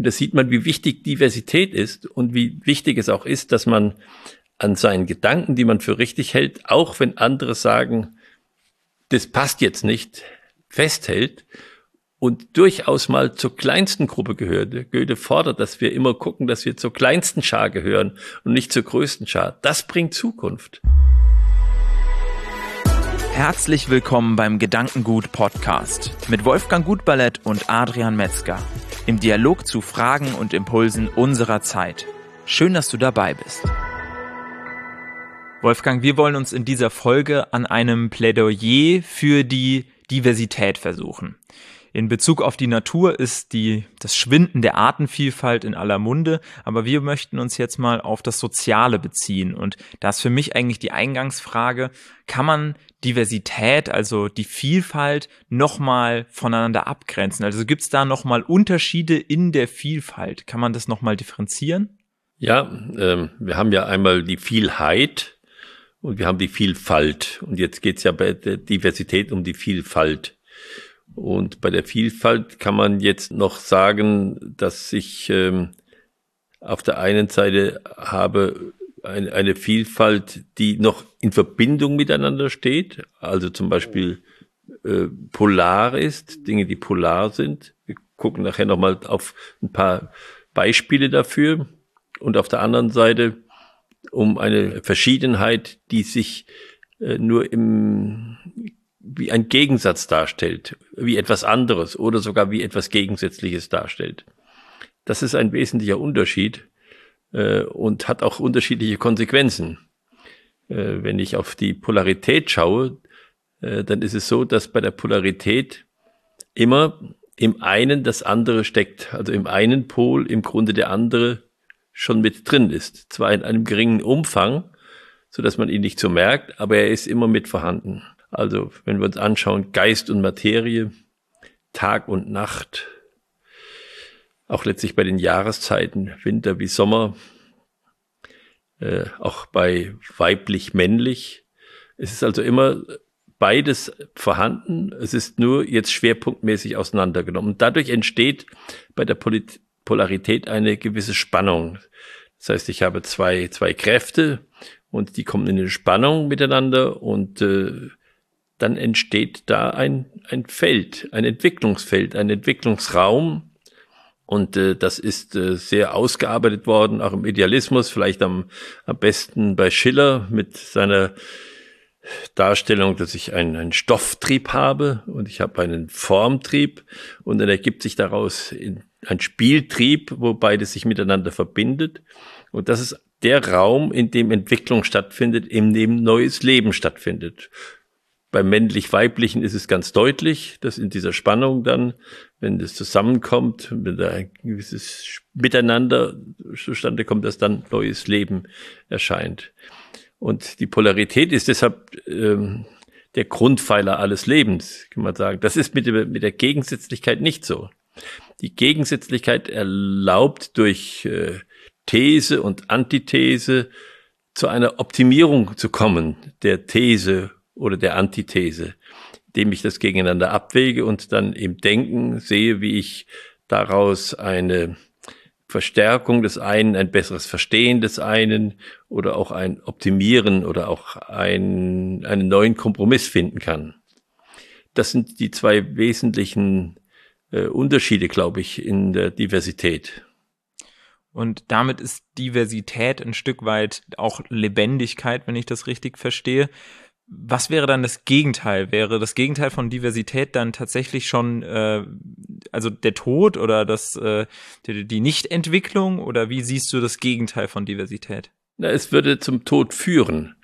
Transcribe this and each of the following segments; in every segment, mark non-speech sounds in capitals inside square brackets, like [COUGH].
Und da sieht man, wie wichtig Diversität ist und wie wichtig es auch ist, dass man an seinen Gedanken, die man für richtig hält, auch wenn andere sagen, das passt jetzt nicht, festhält und durchaus mal zur kleinsten Gruppe gehört. Goethe fordert, dass wir immer gucken, dass wir zur kleinsten Schar gehören und nicht zur größten Schar. Das bringt Zukunft. Herzlich willkommen beim Gedankengut Podcast mit Wolfgang Gutballett und Adrian Metzger im Dialog zu Fragen und Impulsen unserer Zeit. Schön, dass du dabei bist. Wolfgang, wir wollen uns in dieser Folge an einem Plädoyer für die Diversität versuchen. In Bezug auf die Natur ist die, das Schwinden der Artenvielfalt in aller Munde, aber wir möchten uns jetzt mal auf das Soziale beziehen. Und da ist für mich eigentlich die Eingangsfrage, kann man Diversität, also die Vielfalt, nochmal voneinander abgrenzen? Also gibt es da nochmal Unterschiede in der Vielfalt? Kann man das nochmal differenzieren? Ja, ähm, wir haben ja einmal die Vielheit und wir haben die Vielfalt. Und jetzt geht es ja bei der Diversität um die Vielfalt. Und bei der Vielfalt kann man jetzt noch sagen, dass ich ähm, auf der einen Seite habe eine, eine Vielfalt, die noch in Verbindung miteinander steht, also zum Beispiel äh, polar ist, Dinge, die polar sind. Wir gucken nachher nochmal auf ein paar Beispiele dafür. Und auf der anderen Seite um eine Verschiedenheit, die sich äh, nur im wie ein Gegensatz darstellt, wie etwas anderes oder sogar wie etwas Gegensätzliches darstellt. Das ist ein wesentlicher Unterschied äh, und hat auch unterschiedliche Konsequenzen. Äh, wenn ich auf die Polarität schaue, äh, dann ist es so, dass bei der Polarität immer im einen das andere steckt. Also im einen Pol im Grunde der andere schon mit drin ist. Zwar in einem geringen Umfang, so dass man ihn nicht so merkt, aber er ist immer mit vorhanden. Also wenn wir uns anschauen, Geist und Materie, Tag und Nacht, auch letztlich bei den Jahreszeiten, Winter wie Sommer, äh, auch bei weiblich-männlich. Es ist also immer beides vorhanden. Es ist nur jetzt schwerpunktmäßig auseinandergenommen. dadurch entsteht bei der Polit Polarität eine gewisse Spannung. Das heißt, ich habe zwei, zwei Kräfte und die kommen in eine Spannung miteinander und äh, dann entsteht da ein, ein Feld, ein Entwicklungsfeld, ein Entwicklungsraum. Und äh, das ist äh, sehr ausgearbeitet worden, auch im Idealismus, vielleicht am, am besten bei Schiller mit seiner Darstellung, dass ich einen, einen Stofftrieb habe und ich habe einen Formtrieb und dann ergibt sich daraus ein Spieltrieb, wo beides sich miteinander verbindet. Und das ist der Raum, in dem Entwicklung stattfindet, in dem neues Leben stattfindet. Beim männlich-weiblichen ist es ganz deutlich, dass in dieser Spannung dann, wenn das zusammenkommt, wenn da ein gewisses Miteinander zustande kommt, dass dann neues Leben erscheint. Und die Polarität ist deshalb ähm, der Grundpfeiler alles Lebens, kann man sagen. Das ist mit, der, mit der Gegensätzlichkeit nicht so. Die Gegensätzlichkeit erlaubt durch äh, These und Antithese zu einer Optimierung zu kommen der These oder der Antithese, indem ich das gegeneinander abwäge und dann im Denken sehe, wie ich daraus eine Verstärkung des einen, ein besseres Verstehen des einen oder auch ein Optimieren oder auch ein, einen neuen Kompromiss finden kann. Das sind die zwei wesentlichen äh, Unterschiede, glaube ich, in der Diversität. Und damit ist Diversität ein Stück weit auch Lebendigkeit, wenn ich das richtig verstehe was wäre dann das Gegenteil? Wäre das Gegenteil von Diversität dann tatsächlich schon äh, also der Tod oder das äh, die, die Nichtentwicklung oder wie siehst du das Gegenteil von Diversität? Na, es würde zum Tod führen.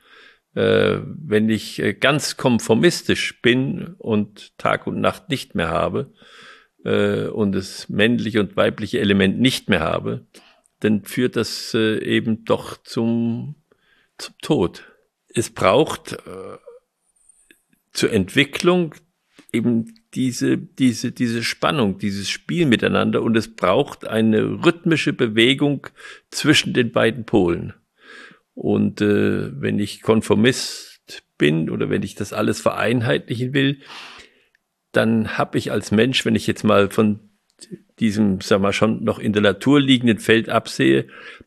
Äh, wenn ich äh, ganz konformistisch bin und Tag und Nacht nicht mehr habe äh, und das männliche und weibliche Element nicht mehr habe, dann führt das äh, eben doch zum, zum Tod es braucht äh, zur Entwicklung eben diese, diese, diese Spannung, dieses Spiel miteinander und es braucht eine rhythmische Bewegung zwischen den beiden Polen. Und äh, wenn ich Konformist bin oder wenn ich das alles vereinheitlichen will, dann habe ich als Mensch, wenn ich jetzt mal von diesem, sag mal, schon noch in der Natur liegenden Feld absehe,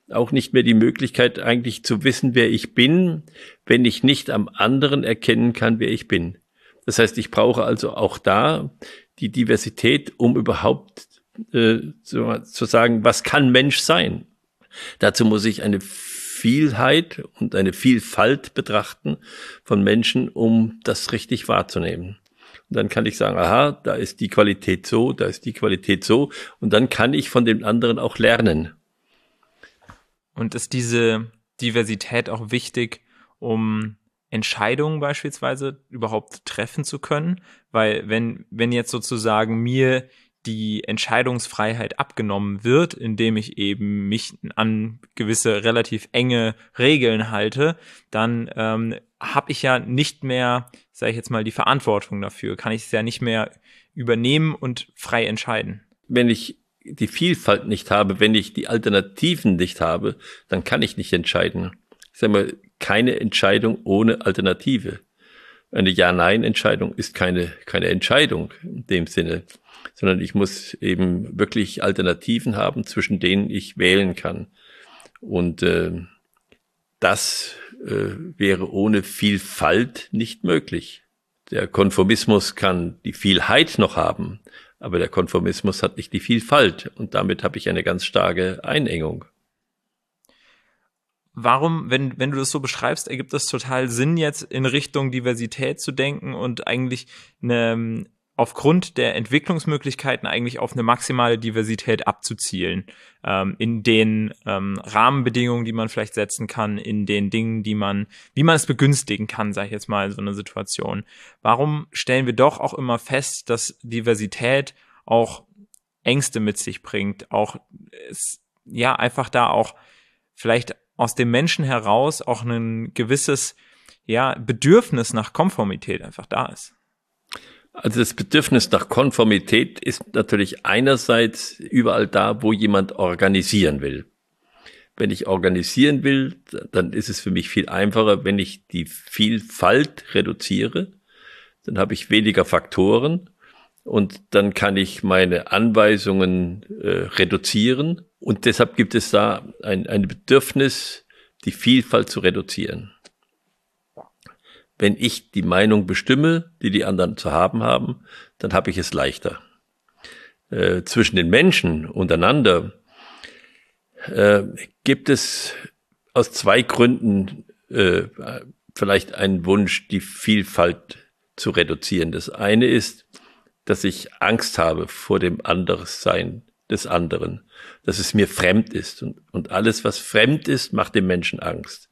auch nicht mehr die Möglichkeit eigentlich zu wissen, wer ich bin, wenn ich nicht am anderen erkennen kann, wer ich bin. Das heißt, ich brauche also auch da die Diversität, um überhaupt äh, zu, zu sagen, was kann Mensch sein? Dazu muss ich eine Vielheit und eine Vielfalt betrachten von Menschen, um das richtig wahrzunehmen. Und dann kann ich sagen, aha, da ist die Qualität so, da ist die Qualität so. Und dann kann ich von dem anderen auch lernen. Und ist diese Diversität auch wichtig, um Entscheidungen beispielsweise überhaupt treffen zu können? Weil wenn, wenn jetzt sozusagen mir die Entscheidungsfreiheit abgenommen wird, indem ich eben mich an gewisse relativ enge Regeln halte, dann ähm, habe ich ja nicht mehr, sage ich jetzt mal, die Verantwortung dafür, kann ich es ja nicht mehr übernehmen und frei entscheiden. Wenn ich die Vielfalt nicht habe, wenn ich die Alternativen nicht habe, dann kann ich nicht entscheiden. Ich sage mal, keine Entscheidung ohne Alternative. Eine Ja-Nein-Entscheidung ist keine, keine Entscheidung in dem Sinne sondern ich muss eben wirklich Alternativen haben, zwischen denen ich wählen kann. Und äh, das äh, wäre ohne Vielfalt nicht möglich. Der Konformismus kann die Vielheit noch haben, aber der Konformismus hat nicht die Vielfalt und damit habe ich eine ganz starke Einengung. Warum, wenn, wenn du das so beschreibst, ergibt das total Sinn, jetzt in Richtung Diversität zu denken und eigentlich eine, aufgrund der Entwicklungsmöglichkeiten eigentlich auf eine maximale Diversität abzuzielen. Ähm, in den ähm, Rahmenbedingungen, die man vielleicht setzen kann, in den Dingen, die man, wie man es begünstigen kann, sage ich jetzt mal, so eine Situation. Warum stellen wir doch auch immer fest, dass Diversität auch Ängste mit sich bringt, auch ja einfach da auch vielleicht aus dem Menschen heraus auch ein gewisses ja Bedürfnis nach Konformität einfach da ist. Also das Bedürfnis nach Konformität ist natürlich einerseits überall da, wo jemand organisieren will. Wenn ich organisieren will, dann ist es für mich viel einfacher, wenn ich die Vielfalt reduziere. Dann habe ich weniger Faktoren und dann kann ich meine Anweisungen äh, reduzieren. Und deshalb gibt es da ein, ein Bedürfnis, die Vielfalt zu reduzieren wenn ich die Meinung bestimme, die die anderen zu haben haben, dann habe ich es leichter. Äh, zwischen den Menschen untereinander äh, gibt es aus zwei Gründen äh, vielleicht einen Wunsch, die Vielfalt zu reduzieren. Das eine ist, dass ich Angst habe vor dem Anderssein des anderen, dass es mir fremd ist. Und, und alles, was fremd ist, macht dem Menschen Angst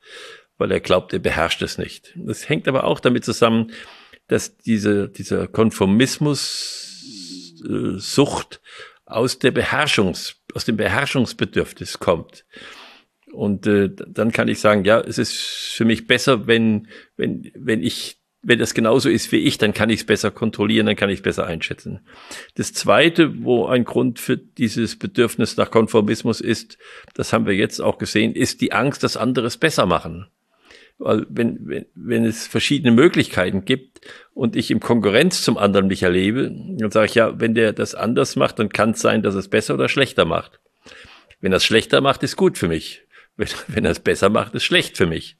weil er glaubt, er beherrscht es nicht. Das hängt aber auch damit zusammen, dass diese, dieser Konformismus äh, Sucht aus der Beherrschungs, aus dem Beherrschungsbedürfnis kommt. Und äh, dann kann ich sagen, ja, es ist für mich besser, wenn, wenn, wenn ich, wenn das genauso ist wie ich, dann kann ich es besser kontrollieren, dann kann ich es besser einschätzen. Das zweite, wo ein Grund für dieses Bedürfnis nach Konformismus ist, das haben wir jetzt auch gesehen, ist die Angst, dass andere es besser machen. Weil wenn, wenn, wenn es verschiedene Möglichkeiten gibt und ich im Konkurrenz zum anderen mich erlebe, dann sage ich ja, wenn der das anders macht, dann kann es sein, dass es besser oder schlechter macht. Wenn er es schlechter macht, ist gut für mich. Wenn, [LAUGHS] wenn er es besser macht, ist schlecht für mich.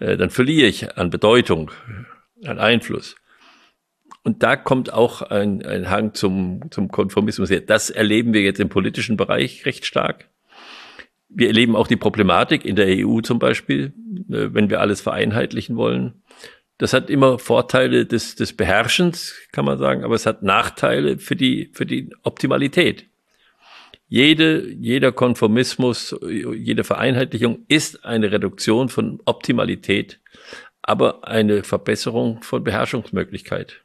Äh, dann verliere ich an Bedeutung, an Einfluss. Und da kommt auch ein, ein Hang zum, zum Konformismus. Das erleben wir jetzt im politischen Bereich recht stark wir erleben auch die Problematik in der EU zum Beispiel, äh, wenn wir alles vereinheitlichen wollen. Das hat immer Vorteile des, des Beherrschens, kann man sagen, aber es hat Nachteile für die, für die Optimalität. Jede, jeder Konformismus, jede Vereinheitlichung ist eine Reduktion von Optimalität, aber eine Verbesserung von Beherrschungsmöglichkeit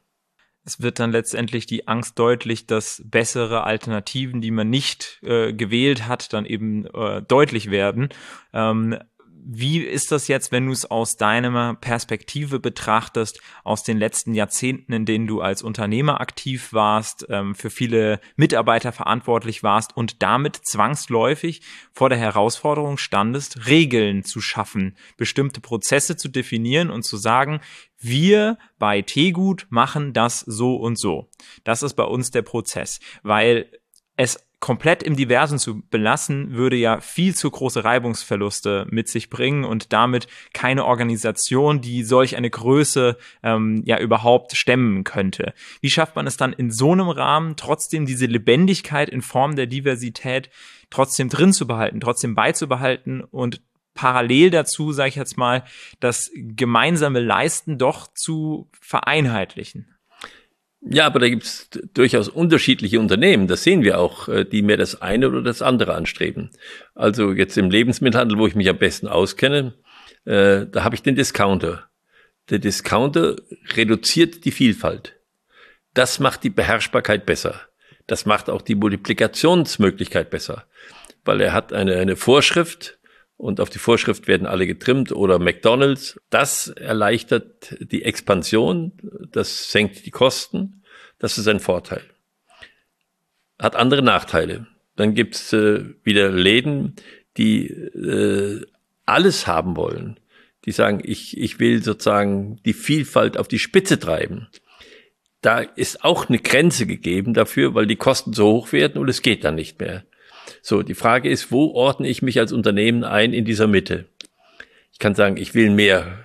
es wird dann letztendlich die Angst deutlich, dass bessere Alternativen, die man nicht äh, gewählt hat, dann eben äh, deutlich werden. Ähm, wie ist das jetzt, wenn du es aus deiner Perspektive betrachtest, aus den letzten Jahrzehnten, in denen du als Unternehmer aktiv warst, ähm, für viele Mitarbeiter verantwortlich warst und damit zwangsläufig vor der Herausforderung standest, Regeln zu schaffen, bestimmte Prozesse zu definieren und zu sagen, wir bei Tegut machen das so und so. Das ist bei uns der Prozess, weil es komplett im Diversen zu belassen, würde ja viel zu große Reibungsverluste mit sich bringen und damit keine Organisation, die solch eine Größe ähm, ja überhaupt stemmen könnte. Wie schafft man es dann in so einem Rahmen trotzdem diese Lebendigkeit in Form der Diversität trotzdem drin zu behalten, trotzdem beizubehalten und parallel dazu, sage ich jetzt mal, das gemeinsame Leisten doch zu vereinheitlichen? Ja, aber da gibt's durchaus unterschiedliche Unternehmen, das sehen wir auch, äh, die mehr das eine oder das andere anstreben. Also jetzt im Lebensmittelhandel, wo ich mich am besten auskenne, äh, da habe ich den Discounter. Der Discounter reduziert die Vielfalt. Das macht die Beherrschbarkeit besser. Das macht auch die Multiplikationsmöglichkeit besser, weil er hat eine, eine Vorschrift und auf die Vorschrift werden alle getrimmt oder McDonald's. Das erleichtert die Expansion, das senkt die Kosten, das ist ein Vorteil. Hat andere Nachteile. Dann gibt's äh, wieder Läden, die äh, alles haben wollen. Die sagen, ich, ich will sozusagen die Vielfalt auf die Spitze treiben. Da ist auch eine Grenze gegeben dafür, weil die Kosten so hoch werden und es geht dann nicht mehr. So, die Frage ist, wo ordne ich mich als Unternehmen ein in dieser Mitte? Ich kann sagen, ich will mehr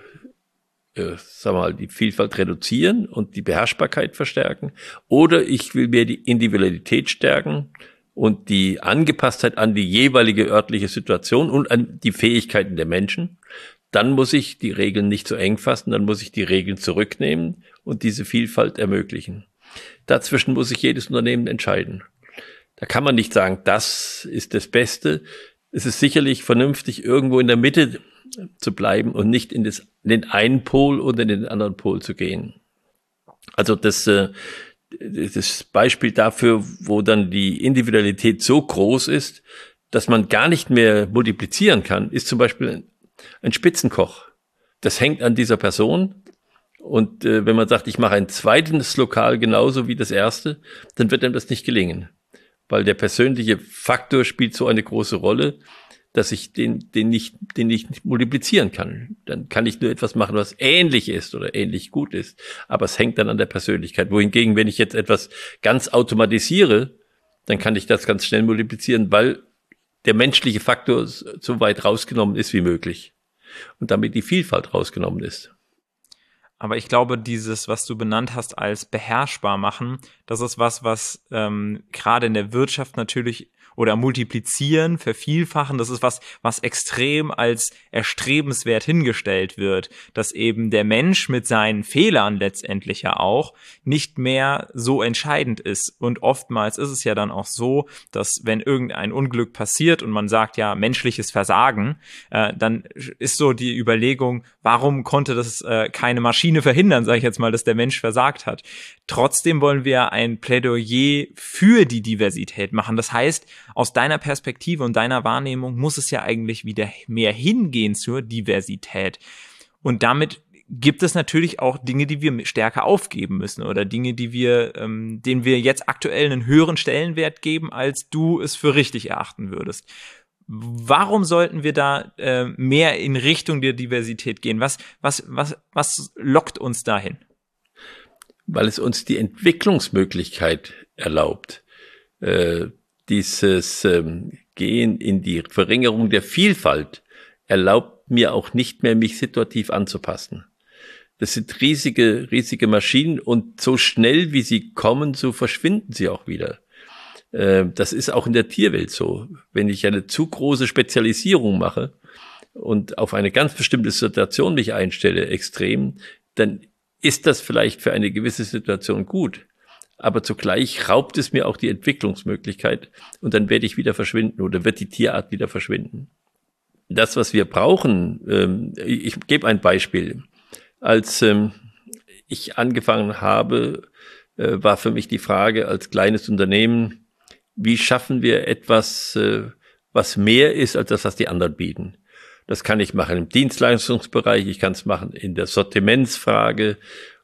äh, sag mal, die Vielfalt reduzieren und die Beherrschbarkeit verstärken. Oder ich will mehr die Individualität stärken und die Angepasstheit an die jeweilige örtliche Situation und an die Fähigkeiten der Menschen. Dann muss ich die Regeln nicht so eng fassen, dann muss ich die Regeln zurücknehmen und diese Vielfalt ermöglichen. Dazwischen muss sich jedes Unternehmen entscheiden. Da kann man nicht sagen, das ist das Beste. Es ist sicherlich vernünftig, irgendwo in der Mitte zu bleiben und nicht in, das, in den einen Pol oder in den anderen Pol zu gehen. Also das, äh, das Beispiel dafür, wo dann die Individualität so groß ist, dass man gar nicht mehr multiplizieren kann, ist zum Beispiel ein Spitzenkoch. Das hängt an dieser Person. Und äh, wenn man sagt, ich mache ein zweites Lokal genauso wie das erste, dann wird einem das nicht gelingen weil der persönliche Faktor spielt so eine große Rolle, dass ich den, den nicht, den nicht multiplizieren kann. Dann kann ich nur etwas machen, was ähnlich ist oder ähnlich gut ist. Aber es hängt dann an der Persönlichkeit. Wohingegen, wenn ich jetzt etwas ganz automatisiere, dann kann ich das ganz schnell multiplizieren, weil der menschliche Faktor so weit rausgenommen ist wie möglich. Und damit die Vielfalt rausgenommen ist. Aber ich glaube, dieses, was du benannt hast als beherrschbar machen, das ist was, was ähm, gerade in der Wirtschaft natürlich oder multiplizieren, vervielfachen, das ist was, was extrem als erstrebenswert hingestellt wird, dass eben der Mensch mit seinen Fehlern letztendlich ja auch nicht mehr so entscheidend ist. Und oftmals ist es ja dann auch so, dass wenn irgendein Unglück passiert und man sagt ja menschliches Versagen, äh, dann ist so die Überlegung, warum konnte das äh, keine Maschine verhindern, sage ich jetzt mal, dass der Mensch versagt hat. Trotzdem wollen wir ein Plädoyer für die Diversität machen. Das heißt, aus deiner Perspektive und deiner Wahrnehmung muss es ja eigentlich wieder mehr hingehen zur Diversität. Und damit gibt es natürlich auch Dinge, die wir stärker aufgeben müssen oder Dinge, die wir, ähm, denen wir jetzt aktuell einen höheren Stellenwert geben, als du es für richtig erachten würdest. Warum sollten wir da äh, mehr in Richtung der Diversität gehen? Was, was, was, was lockt uns dahin? Weil es uns die Entwicklungsmöglichkeit erlaubt. Äh, dieses ähm, Gehen in die Verringerung der Vielfalt erlaubt mir auch nicht mehr, mich situativ anzupassen. Das sind riesige, riesige Maschinen und so schnell wie sie kommen, so verschwinden sie auch wieder. Äh, das ist auch in der Tierwelt so. Wenn ich eine zu große Spezialisierung mache und auf eine ganz bestimmte Situation mich einstelle, extrem, dann ist das vielleicht für eine gewisse Situation gut aber zugleich raubt es mir auch die Entwicklungsmöglichkeit und dann werde ich wieder verschwinden oder wird die Tierart wieder verschwinden. Das, was wir brauchen, ähm, ich gebe ein Beispiel. Als ähm, ich angefangen habe, äh, war für mich die Frage als kleines Unternehmen, wie schaffen wir etwas, äh, was mehr ist als das, was die anderen bieten. Das kann ich machen im Dienstleistungsbereich, ich kann es machen in der Sortimentsfrage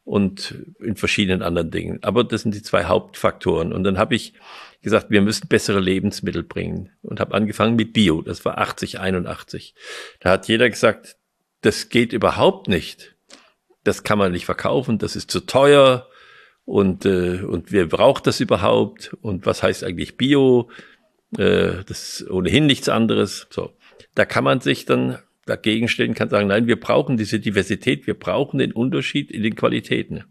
und in verschiedenen anderen Dingen. Aber das sind die zwei Hauptfaktoren. Und dann habe ich gesagt, wir müssen bessere Lebensmittel bringen und habe angefangen mit Bio. Das war 80, 81. Da hat jeder gesagt, das geht überhaupt nicht. Das kann man nicht verkaufen, das ist zu teuer. und, äh, und wer braucht das überhaupt und was heißt eigentlich Bio? Äh, das ist ohnehin nichts anderes. So, da kann man sich dann dagegen stellen, kann sagen, nein, wir brauchen diese Diversität, wir brauchen den Unterschied in den Qualitäten.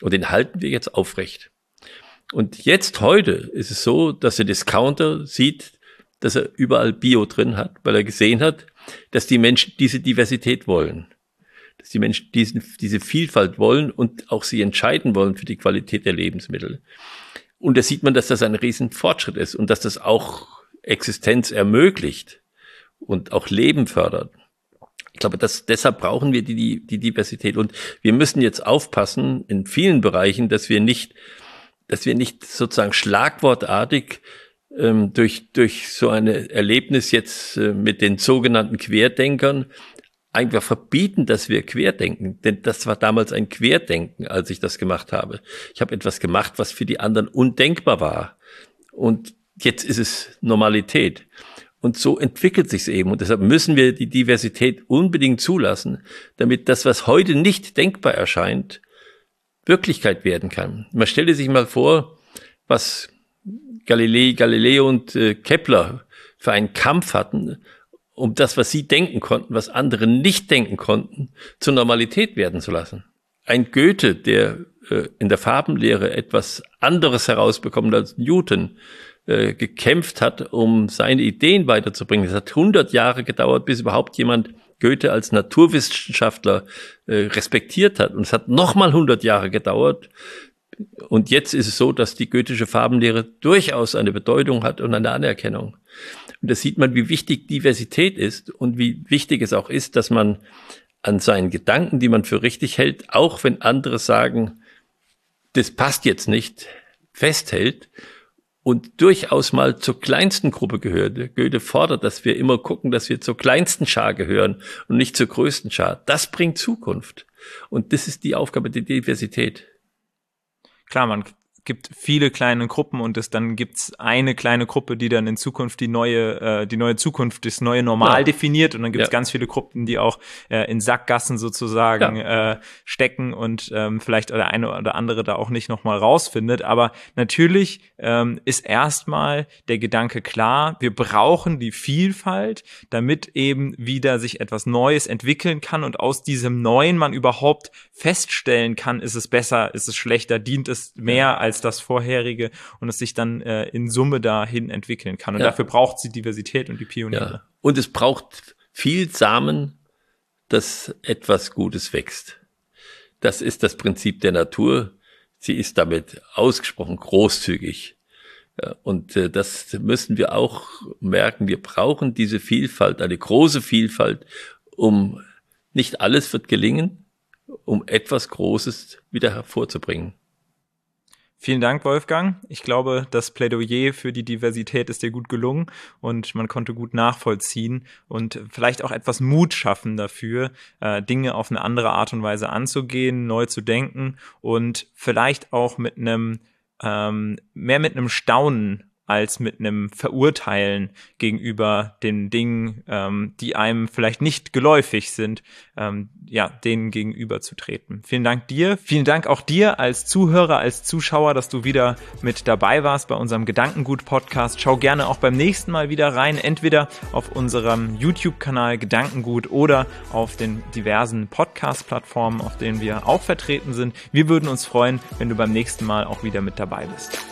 Und den halten wir jetzt aufrecht. Und jetzt heute ist es so, dass der Discounter sieht, dass er überall Bio drin hat, weil er gesehen hat, dass die Menschen diese Diversität wollen. Dass die Menschen diesen, diese Vielfalt wollen und auch sie entscheiden wollen für die Qualität der Lebensmittel. Und da sieht man, dass das ein Riesenfortschritt ist und dass das auch Existenz ermöglicht und auch Leben fördert. Ich glaube, dass deshalb brauchen wir die, die, die Diversität. Und wir müssen jetzt aufpassen in vielen Bereichen, dass wir nicht, dass wir nicht sozusagen schlagwortartig ähm, durch, durch so ein Erlebnis jetzt äh, mit den sogenannten Querdenkern einfach verbieten, dass wir querdenken. Denn das war damals ein Querdenken, als ich das gemacht habe. Ich habe etwas gemacht, was für die anderen undenkbar war. Und jetzt ist es Normalität. Und so entwickelt sich es eben. Und deshalb müssen wir die Diversität unbedingt zulassen, damit das, was heute nicht denkbar erscheint, Wirklichkeit werden kann. Man stelle sich mal vor, was Galilei, Galileo und äh, Kepler für einen Kampf hatten, um das, was sie denken konnten, was andere nicht denken konnten, zur Normalität werden zu lassen. Ein Goethe, der äh, in der Farbenlehre etwas anderes herausbekommt als Newton, äh, gekämpft hat, um seine Ideen weiterzubringen. Es hat 100 Jahre gedauert, bis überhaupt jemand Goethe als Naturwissenschaftler äh, respektiert hat. Und es hat nochmal 100 Jahre gedauert. Und jetzt ist es so, dass die goethische Farbenlehre durchaus eine Bedeutung hat und eine Anerkennung. Und da sieht man, wie wichtig Diversität ist und wie wichtig es auch ist, dass man an seinen Gedanken, die man für richtig hält, auch wenn andere sagen, das passt jetzt nicht, festhält und durchaus mal zur kleinsten Gruppe gehört. Goethe fordert, dass wir immer gucken, dass wir zur kleinsten Schar gehören und nicht zur größten Schar. Das bringt Zukunft. Und das ist die Aufgabe der Diversität. Klar, man gibt viele kleine Gruppen und es dann gibt's eine kleine Gruppe, die dann in Zukunft die neue, äh, die neue Zukunft, das neue Normal ja. definiert und dann gibt's ja. ganz viele Gruppen, die auch äh, in Sackgassen sozusagen ja. äh, stecken und ähm, vielleicht der eine oder andere da auch nicht nochmal rausfindet. Aber natürlich ähm, ist erstmal der Gedanke klar, wir brauchen die Vielfalt, damit eben wieder sich etwas Neues entwickeln kann und aus diesem Neuen man überhaupt feststellen kann, ist es besser, ist es schlechter, dient es mehr als als das vorherige und es sich dann äh, in Summe dahin entwickeln kann. Und ja. dafür braucht sie Diversität und die Pioniere. Ja. Und es braucht viel Samen, dass etwas Gutes wächst. Das ist das Prinzip der Natur. Sie ist damit ausgesprochen großzügig. Und äh, das müssen wir auch merken. Wir brauchen diese Vielfalt, eine große Vielfalt, um nicht alles wird gelingen, um etwas Großes wieder hervorzubringen. Vielen Dank, Wolfgang. Ich glaube, das Plädoyer für die Diversität ist dir gut gelungen und man konnte gut nachvollziehen und vielleicht auch etwas Mut schaffen dafür, äh, Dinge auf eine andere Art und Weise anzugehen, neu zu denken und vielleicht auch mit einem ähm, mehr mit einem Staunen als mit einem Verurteilen gegenüber den Dingen, ähm, die einem vielleicht nicht geläufig sind, ähm, ja, denen gegenüberzutreten. Vielen Dank dir. Vielen Dank auch dir als Zuhörer, als Zuschauer, dass du wieder mit dabei warst bei unserem Gedankengut-Podcast. Schau gerne auch beim nächsten Mal wieder rein, entweder auf unserem YouTube-Kanal Gedankengut oder auf den diversen Podcast-Plattformen, auf denen wir auch vertreten sind. Wir würden uns freuen, wenn du beim nächsten Mal auch wieder mit dabei bist.